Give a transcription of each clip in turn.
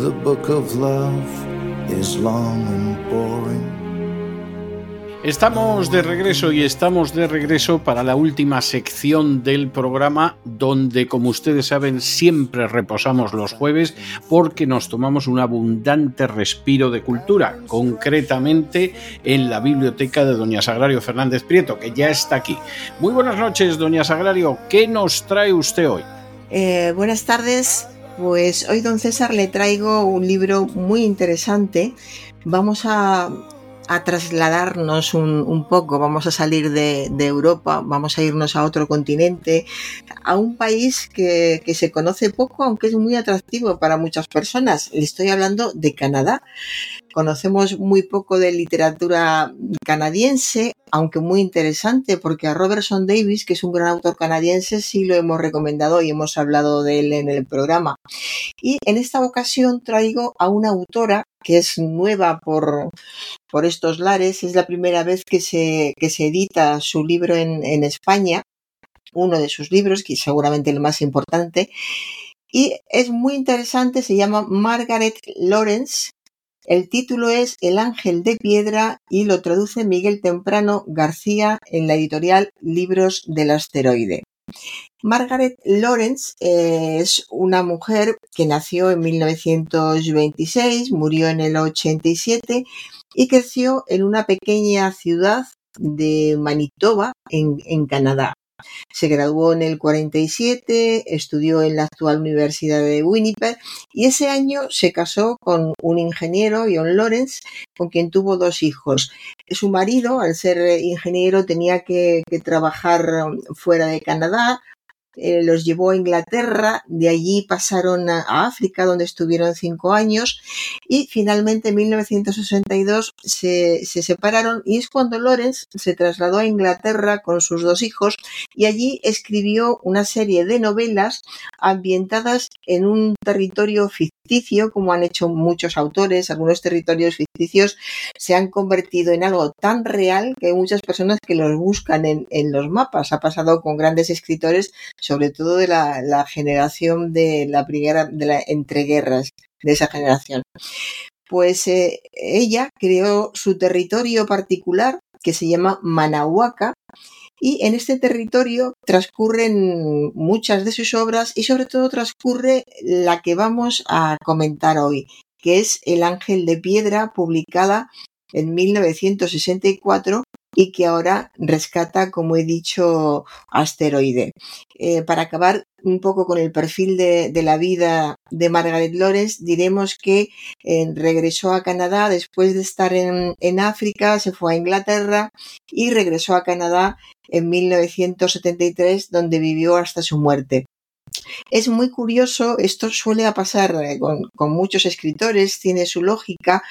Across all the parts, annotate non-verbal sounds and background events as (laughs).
The book of love is long and boring. Estamos de regreso y estamos de regreso para la última sección del programa donde, como ustedes saben, siempre reposamos los jueves porque nos tomamos un abundante respiro de cultura, concretamente en la biblioteca de Doña Sagrario Fernández Prieto, que ya está aquí. Muy buenas noches, Doña Sagrario. ¿Qué nos trae usted hoy? Eh, buenas tardes. Pues hoy, don César, le traigo un libro muy interesante. Vamos a, trasladarnos un, poco, vamos a salir de, Europa, vamos a irnos a otro continente, a un país que, se conoce poco, aunque es muy atractivo para muchas personas. Le estoy hablando de Canadá. Conocemos muy poco de literatura canadiense, aunque muy interesante, porque a Robertson Davis, que es un gran autor canadiense, sí lo hemos recomendado y hemos hablado de él en el programa. Y en esta ocasión traigo a una autora que es nueva por, por estos lares, es la primera vez que se, que se edita su libro en, en España, uno de sus libros, que seguramente el más importante, y es muy interesante, se llama Margaret Lawrence, el título es El ángel de piedra y lo traduce Miguel Temprano García en la editorial Libros del Asteroide. Margaret Lawrence es una mujer que nació en 1926, murió en el 87 y creció en una pequeña ciudad de Manitoba, en, en Canadá. Se graduó en el 47, estudió en la actual Universidad de Winnipeg y ese año se casó con un ingeniero, John Lawrence, con quien tuvo dos hijos. Su marido, al ser ingeniero, tenía que, que trabajar fuera de Canadá, eh, los llevó a Inglaterra, de allí pasaron a, África, donde estuvieron cinco años, y finalmente en 1962 se, se, separaron, y es cuando Lawrence se trasladó a Inglaterra con sus dos hijos, y allí escribió una serie de novelas ambientadas en un territorio ficticio, como han hecho muchos autores, algunos territorios ficticios se han convertido en algo tan real que hay muchas personas que los buscan en, en los mapas. Ha pasado con grandes escritores sobre todo de la, la generación de la primera, de la entreguerras, de esa generación. Pues eh, ella creó su territorio particular que se llama Manahuaca y en este territorio transcurren muchas de sus obras y sobre todo transcurre la que vamos a comentar hoy, que es El Ángel de Piedra, publicada en 1964 y que ahora rescata, como he dicho, asteroide. Eh, para acabar un poco con el perfil de, la vida de Margaret Lawrence, diremos que eh, regresó a Canadá después de estar en, en África, se fue a Inglaterra y regresó a Canadá en 1973, donde vivió hasta su muerte. Es muy curioso, esto suele pasar eh, con, muchos escritores, tiene su lógica.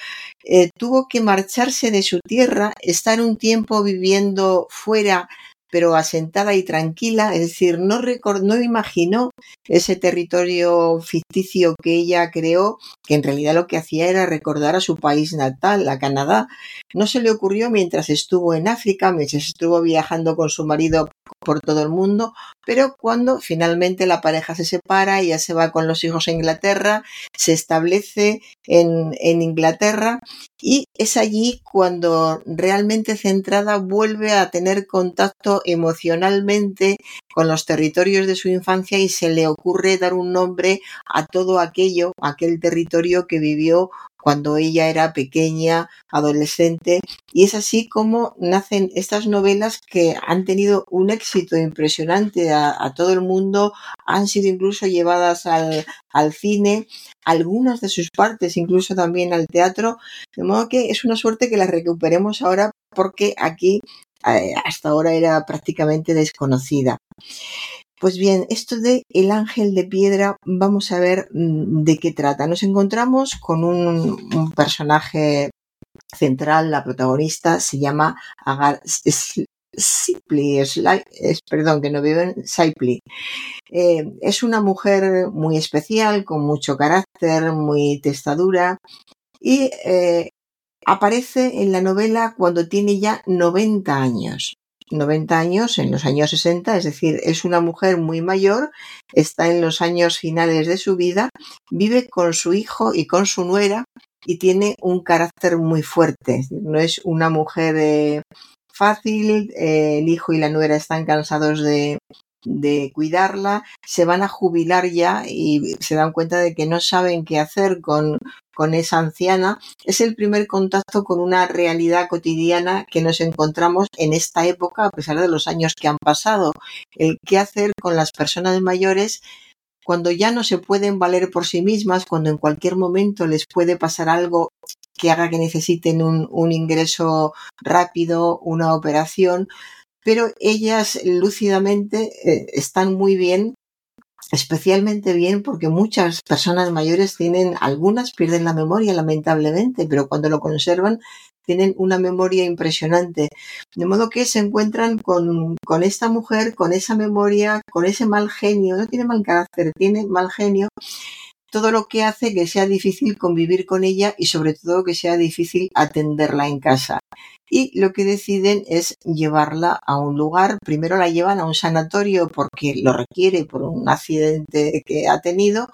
Eh, tuvo que marcharse de su tierra, estar un tiempo viviendo fuera pero asentada y tranquila, es decir, no, record, no imaginó ese territorio ficticio que ella creó, que en realidad lo que hacía era recordar a su país natal, a Canadá. No se le ocurrió mientras estuvo en África, mientras estuvo viajando con su marido por todo el mundo, pero cuando finalmente la pareja se separa, ella se va con los hijos a Inglaterra, se establece en, en Inglaterra y es allí cuando realmente centrada vuelve a tener contacto emocionalmente con los territorios de su infancia y se le ocurre dar un nombre a todo aquello, aquel territorio que vivió cuando ella era pequeña, adolescente, y es así como nacen estas novelas que han tenido un éxito impresionante a, todo el mundo, han sido incluso llevadas al, al, cine, algunas de sus partes incluso también al teatro, de modo que es una suerte que las recuperemos ahora porque aquí hasta ahora era prácticamente desconocida. Pues bien, esto de El ángel de piedra, vamos a ver mm, de qué trata. Nos encontramos con un, personaje central, la protagonista se llama Agar Sipli, es, perdón, que no vive en Sipli. Eh, es una mujer muy especial, con mucho carácter, muy testadura y eh, aparece en la novela cuando tiene ya 90 años. 90 años, en los años 60, es decir, es una mujer muy mayor, está en los años finales de su vida, vive con su hijo y con su nuera y tiene un carácter muy fuerte. No es una mujer eh, fácil, eh, el hijo y la nuera están cansados de, de cuidarla, se van a jubilar ya y se dan cuenta de que no saben qué hacer con, con esa anciana. Es el primer contacto con una realidad cotidiana que nos encontramos en esta época, a pesar de los años que han pasado. El qué hacer con las personas mayores cuando ya no se pueden valer por sí mismas, cuando en cualquier momento les puede pasar algo que haga que necesiten un, un ingreso rápido, una operación, pero ellas lúcidamente eh, están muy bien, especialmente bien porque muchas personas mayores tienen, algunas pierden la memoria lamentablemente, pero cuando lo conservan tienen una memoria impresionante. De modo que se encuentran con, con esta mujer, con esa memoria, con ese mal genio, no tiene mal carácter, tiene mal genio todo lo que hace que sea difícil convivir con ella y sobre todo que sea difícil atenderla en casa. Y lo que deciden es llevarla a un lugar, primero la llevan a un sanatorio porque lo requiere por un accidente que ha tenido,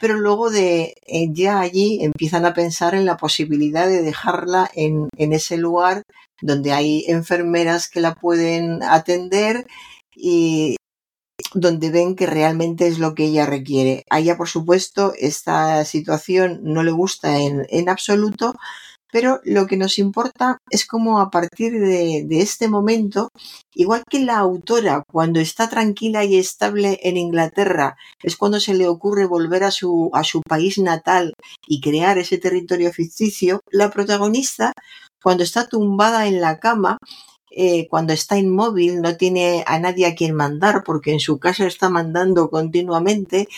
pero luego de eh, ya allí empiezan a pensar en la posibilidad de dejarla en, en ese lugar donde hay enfermeras que la pueden atender y donde ven que realmente es lo que ella requiere. A ella, por supuesto, esta situación no le gusta en, en absoluto, pero lo que nos importa es cómo a partir de, de, este momento, igual que la autora cuando está tranquila y estable en Inglaterra, es cuando se le ocurre volver a su, a su país natal y crear ese territorio ficticio, la protagonista, cuando está tumbada en la cama, eh, cuando está inmóvil, no tiene a nadie a quien mandar porque en su casa está mandando continuamente,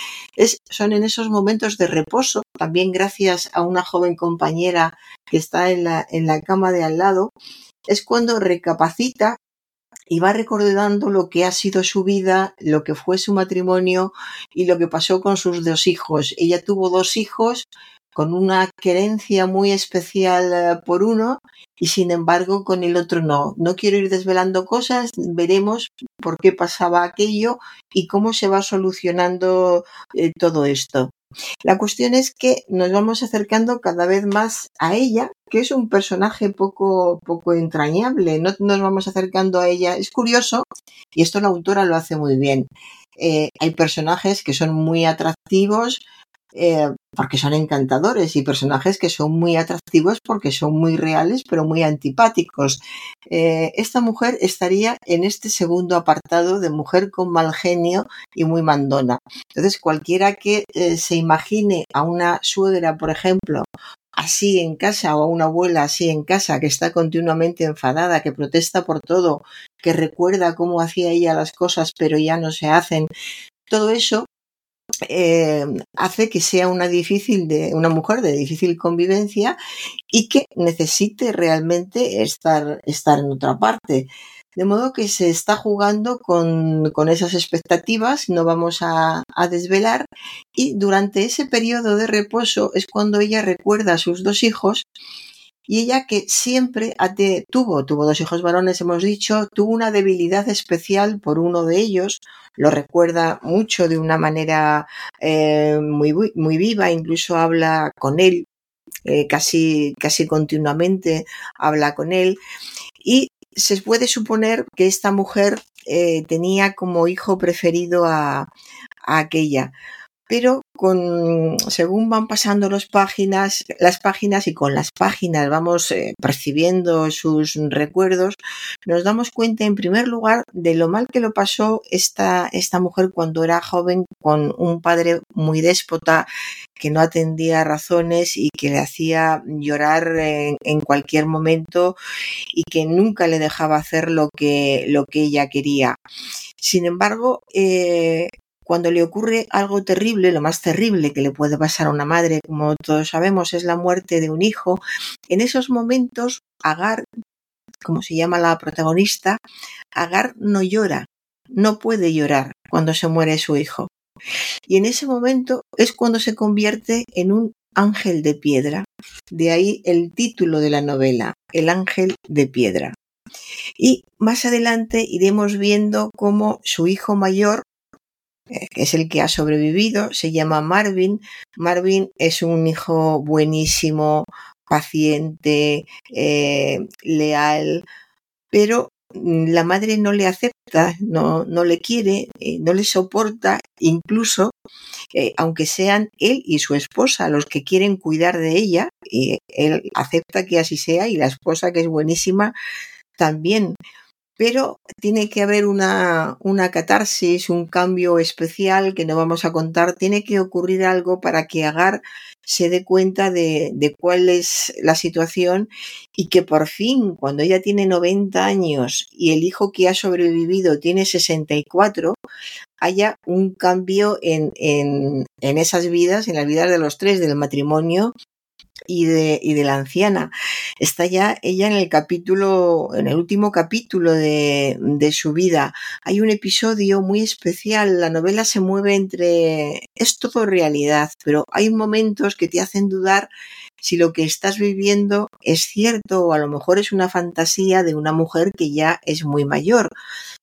son en esos momentos de reposo, también gracias a una joven compañera que está en la, en la cama de al lado, es cuando recapacita y va recordando lo que ha sido su vida, lo que fue su matrimonio y lo que pasó con sus dos hijos. Ella tuvo dos hijos, con una querencia muy especial eh, por uno y sin embargo con el otro no. No quiero ir desvelando cosas, veremos por qué pasaba aquello y cómo se va solucionando eh, todo esto. La cuestión es que nos vamos acercando cada vez más a ella, que es un personaje poco, poco entrañable. No nos vamos acercando a ella. Es curioso, y esto la autora lo hace muy bien. Eh, hay personajes que son muy atractivos, porque son encantadores y personajes que son muy atractivos porque son muy reales pero muy antipáticos. Eh, esta mujer estaría en este segundo apartado de mujer con mal genio y muy mandona. Entonces cualquiera que eh, se imagine a una suegra, por ejemplo, así en casa o a una abuela así en casa que está continuamente enfadada, que protesta por todo, que recuerda cómo hacía ella las cosas pero ya no se hacen, todo eso eh, hace que sea una difícil de una mujer de difícil convivencia y que necesite realmente estar, estar en otra parte. De modo que se está jugando con, con esas expectativas, no vamos a, a, desvelar, y durante ese periodo de reposo es cuando ella recuerda a sus dos hijos y ella que siempre tuvo, tuvo dos hijos varones, hemos dicho, tuvo una debilidad especial por uno de ellos, lo recuerda mucho de una manera eh, muy, muy viva, incluso habla con él eh, casi, casi continuamente, habla con él. Y se puede suponer que esta mujer eh, tenía como hijo preferido a, a aquella pero con, según van pasando las páginas, las páginas y con las páginas vamos eh, percibiendo sus recuerdos, nos damos cuenta en primer lugar de lo mal que lo pasó esta, esta mujer cuando era joven con un padre muy déspota que no atendía razones y que le hacía llorar en, en, cualquier momento y que nunca le dejaba hacer lo que, lo que ella quería. Sin embargo, eh, cuando le ocurre algo terrible, lo más terrible que le puede pasar a una madre, como todos sabemos, es la muerte de un hijo, en esos momentos Agar, como se llama la protagonista, Agar no llora, no puede llorar cuando se muere su hijo. Y en ese momento es cuando se convierte en un ángel de piedra. De ahí el título de la novela, El ángel de piedra. Y más adelante iremos viendo cómo su hijo mayor es el que ha sobrevivido, se llama Marvin. Marvin es un hijo buenísimo, paciente, eh, leal, pero la madre no le acepta, no, no le quiere, eh, no le soporta, incluso eh, aunque sean él y su esposa los que quieren cuidar de ella, él acepta que así sea y la esposa que es buenísima también pero tiene que haber una, una catarsis, un cambio especial que no vamos a contar, tiene que ocurrir algo para que Agar se dé cuenta de, de, cuál es la situación y que por fin, cuando ella tiene 90 años y el hijo que ha sobrevivido tiene 64, haya un cambio en, en, en esas vidas, en las vidas de los tres del matrimonio y de, y de la anciana. Está ya ella en el capítulo, en el último capítulo de, de su vida. Hay un episodio muy especial. La novela se mueve entre, es todo realidad, pero hay momentos que te hacen dudar si lo que estás viviendo es cierto o a lo mejor es una fantasía de una mujer que ya es muy mayor.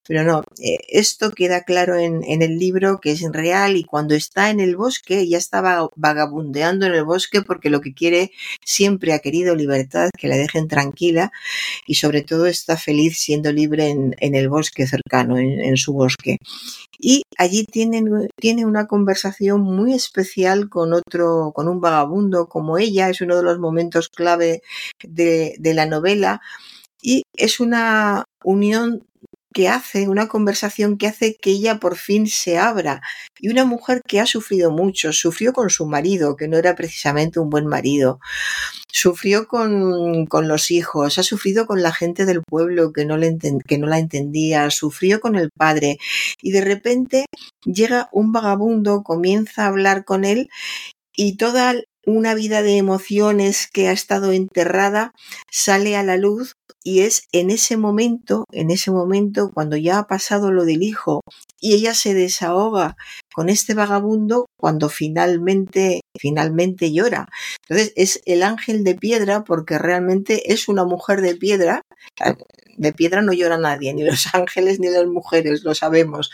Pero no, eh, esto queda claro en, en, el libro que es real y cuando está en el bosque, ya estaba vagabundeando en el bosque porque lo que quiere, siempre ha querido libertad, que la dejen tranquila y sobre todo está feliz siendo libre en, en el bosque cercano, en, en, su bosque. Y allí tienen, tiene una conversación muy especial con otro, con un vagabundo como ella, es uno de los momentos clave de, de la novela y es una unión que hace, una conversación que hace que ella por fin se abra. Y una mujer que ha sufrido mucho, sufrió con su marido, que no era precisamente un buen marido, sufrió con, con los hijos, ha sufrido con la gente del pueblo que no, le que no la entendía, sufrió con el padre. Y de repente llega un vagabundo, comienza a hablar con él y toda una vida de emociones que ha estado enterrada sale a la luz y es en ese momento, en ese momento cuando ya ha pasado lo del hijo y ella se desahoga con este vagabundo cuando finalmente finalmente llora. Entonces es el ángel de piedra porque realmente es una mujer de piedra. De piedra no llora nadie, ni los (laughs) ángeles ni las mujeres, lo sabemos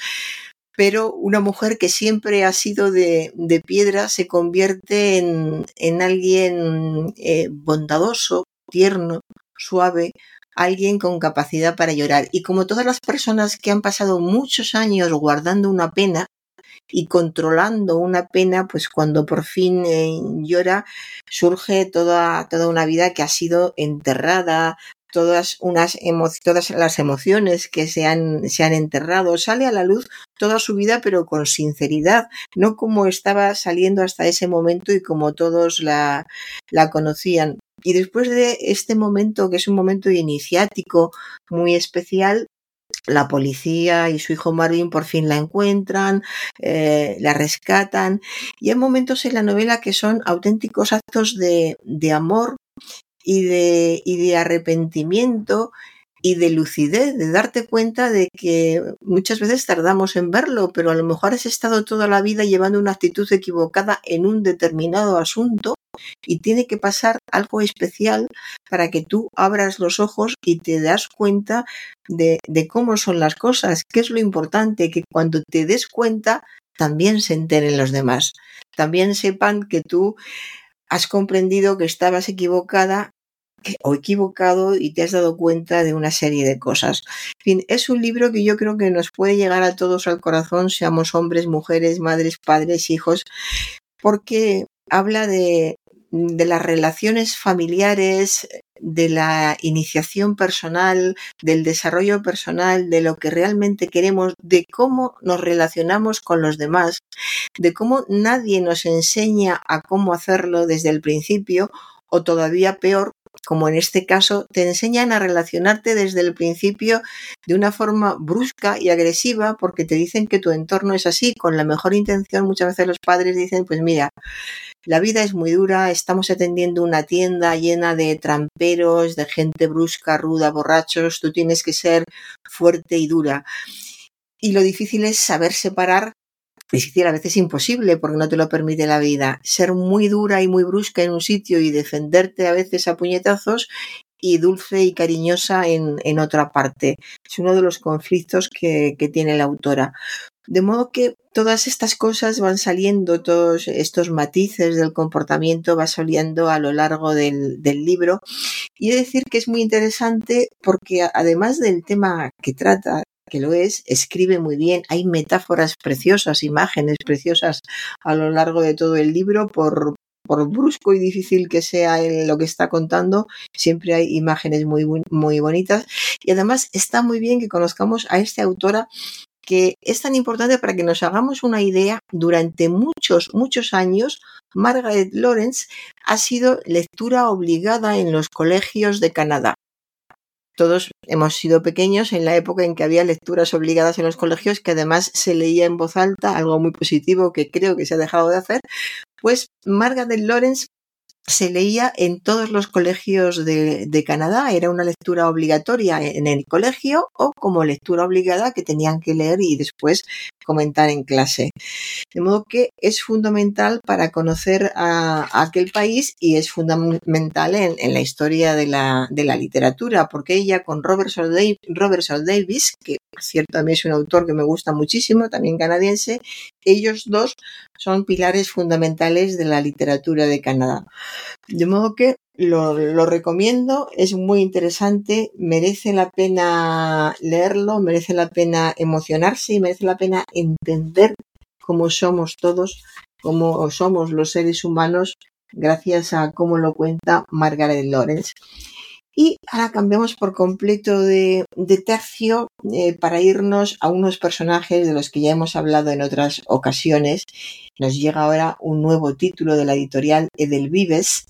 pero una mujer que siempre ha sido de, de piedra se convierte en, en alguien eh, bondadoso, tierno, suave, alguien con capacidad para llorar. Y como todas las personas que han pasado muchos años guardando una pena y controlando una pena, pues cuando por fin eh, llora, surge toda, toda una vida que ha sido enterrada, todas, unas todas las emociones que se han, se han enterrado, sale a la luz toda su vida, pero con sinceridad, no como estaba saliendo hasta ese momento y como todos la, la conocían. Y después de este momento, que es un momento iniciático muy especial, la policía y su hijo Marvin por fin la encuentran, eh, la rescatan. Y hay momentos en la novela que son auténticos actos de, de amor y de, y de arrepentimiento y de lucidez, de darte cuenta de que muchas veces tardamos en verlo, pero a lo mejor has estado toda la vida llevando una actitud equivocada en un determinado asunto y tiene que pasar algo especial para que tú abras los ojos y te das cuenta de, de cómo son las cosas, que es lo importante, que cuando te des cuenta también se enteren los demás, también sepan que tú has comprendido que estabas equivocada o equivocado y te has dado cuenta de una serie de cosas. Es un libro que yo creo que nos puede llegar a todos al corazón, seamos hombres, mujeres, madres, padres, hijos, porque habla de las relaciones familiares, de la iniciación personal, del desarrollo personal, de lo que realmente queremos, de cómo nos relacionamos con los demás, de cómo nadie nos enseña a cómo hacerlo desde el principio o todavía peor, como en este caso, te enseñan a relacionarte desde el principio de una forma brusca y agresiva porque te dicen que tu entorno es así, con la mejor intención muchas veces los padres dicen, pues mira, la vida es muy dura, estamos atendiendo una tienda llena de tramperos, de gente brusca, ruda, borrachos, tú tienes que ser fuerte y dura. Y lo difícil es saber separar difícil, a veces imposible, porque no te lo permite la vida. Ser muy dura y muy brusca en un sitio y defenderte a veces a puñetazos y dulce y cariñosa en, en otra parte. Es uno de los conflictos que, que tiene la autora. De modo que todas estas cosas van saliendo, todos estos matices del comportamiento va saliendo a lo largo del, del libro. Y he de decir que es muy interesante porque además del tema que trata, que lo es, escribe muy bien, hay metáforas preciosas, imágenes preciosas a lo largo de todo el libro, por, brusco y difícil que sea lo que está contando, siempre hay imágenes muy, muy bonitas. Y además está muy bien que conozcamos a esta autora que es tan importante para que nos hagamos una idea, durante muchos, muchos años, Margaret Lawrence ha sido lectura obligada en los colegios de Canadá. Todos hemos sido pequeños en la época en que había lecturas obligadas en los colegios, que además se leía en voz alta, algo muy positivo que creo que se ha dejado de hacer. Pues Margaret Lawrence se leía en todos los colegios de, Canadá, era una lectura obligatoria en el colegio o como lectura obligada que tenían que leer y después comentar en clase. De modo que es fundamental para conocer a, aquel país y es fundamental en, la historia de la, literatura, porque ella con Robert Sol Davis, que por cierto a mí es un autor que me gusta muchísimo, también canadiense, ellos dos son pilares fundamentales de la literatura de Canadá. De modo que lo, recomiendo, es muy interesante, merece la pena leerlo, merece la pena emocionarse y merece la pena entender cómo somos todos, cómo somos los seres humanos, gracias a cómo lo cuenta Margaret Lawrence. Y ahora cambiamos por completo de, de tercio eh, para irnos a unos personajes de los que ya hemos hablado en otras ocasiones. Nos llega ahora un nuevo título de la editorial Edelvives.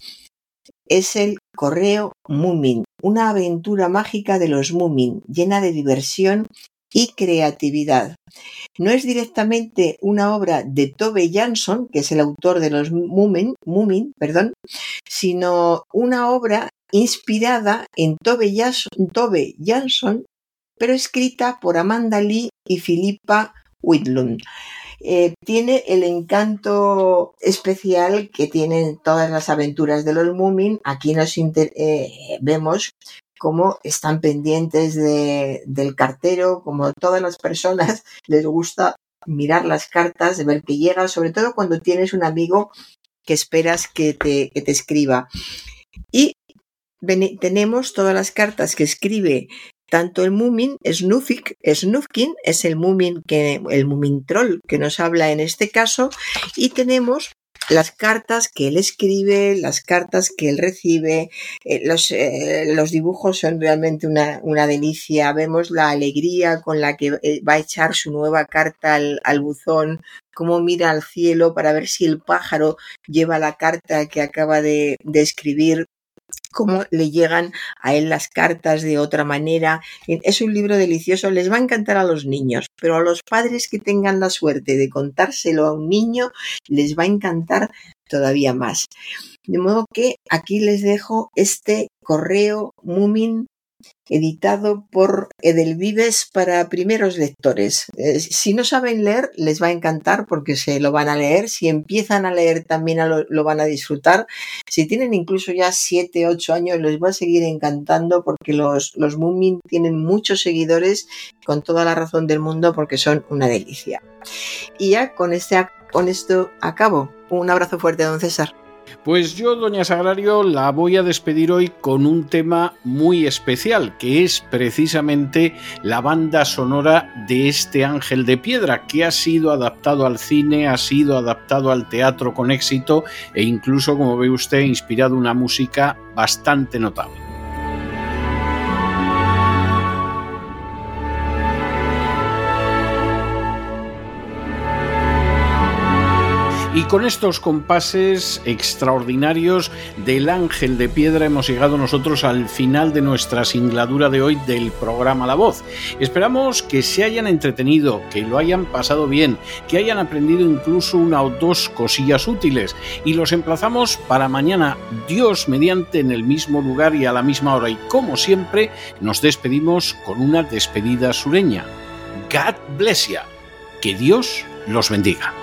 Es el Correo Moomin, una aventura mágica de los Moomin, llena de diversión y creatividad. No es directamente una obra de Tove Jansson, que es el autor de los Moomin, Moomin perdón, sino una obra inspirada en Tove, Jansson, pero escrita por Amanda Lee y Philippa Whitlund. Eh, tiene el encanto especial que tienen todas las aventuras de los Moomin. Aquí nos eh, vemos cómo están pendientes de, del cartero, como todas las personas (laughs) les gusta mirar las cartas, ver que llega, sobre todo cuando tienes un amigo que esperas que te, que te escriba. Y tenemos todas las cartas que escribe tanto el Mumin, Snufik, Snufkin, es el Mumin que, el Mumin Troll que nos habla en este caso, y tenemos las cartas que él escribe, las cartas que él recibe, eh, los, eh, los, dibujos son realmente una, una, delicia. Vemos la alegría con la que eh, va a echar su nueva carta al, buzón, cómo mira al cielo para ver si el pájaro lleva la carta que acaba de, de escribir cómo le llegan a él las cartas de otra manera. Es un libro delicioso, les va a encantar a los niños, pero a los padres que tengan la suerte de contárselo a un niño, les va a encantar todavía más. De modo que aquí les dejo este correo Mumin editado por Edelvives para primeros lectores. Eh, si no saben leer, les va a encantar porque se lo van a leer. Si empiezan a leer, también lo, lo, van a disfrutar. Si tienen incluso ya 7, 8 años, les va a seguir encantando porque los, los Moomin tienen muchos seguidores con toda la razón del mundo porque son una delicia. Y ya con, este, con esto acabo. Un abrazo fuerte, don César. Pues yo, doña Sagrario, la voy a despedir hoy con un tema muy especial, que es precisamente la banda sonora de este Ángel de Piedra, que ha sido adaptado al cine, ha sido adaptado al teatro con éxito e incluso, como ve usted, inspirado una música bastante notable. Y con estos compases extraordinarios del ángel de piedra hemos llegado nosotros al final de nuestra singladura de hoy del programa La Voz. Esperamos que se hayan entretenido, que lo hayan pasado bien, que hayan aprendido incluso una o dos cosillas útiles y los emplazamos para mañana, Dios mediante, en el mismo lugar y a la misma hora. Y como siempre, nos despedimos con una despedida sureña. God bless you. Que Dios los bendiga.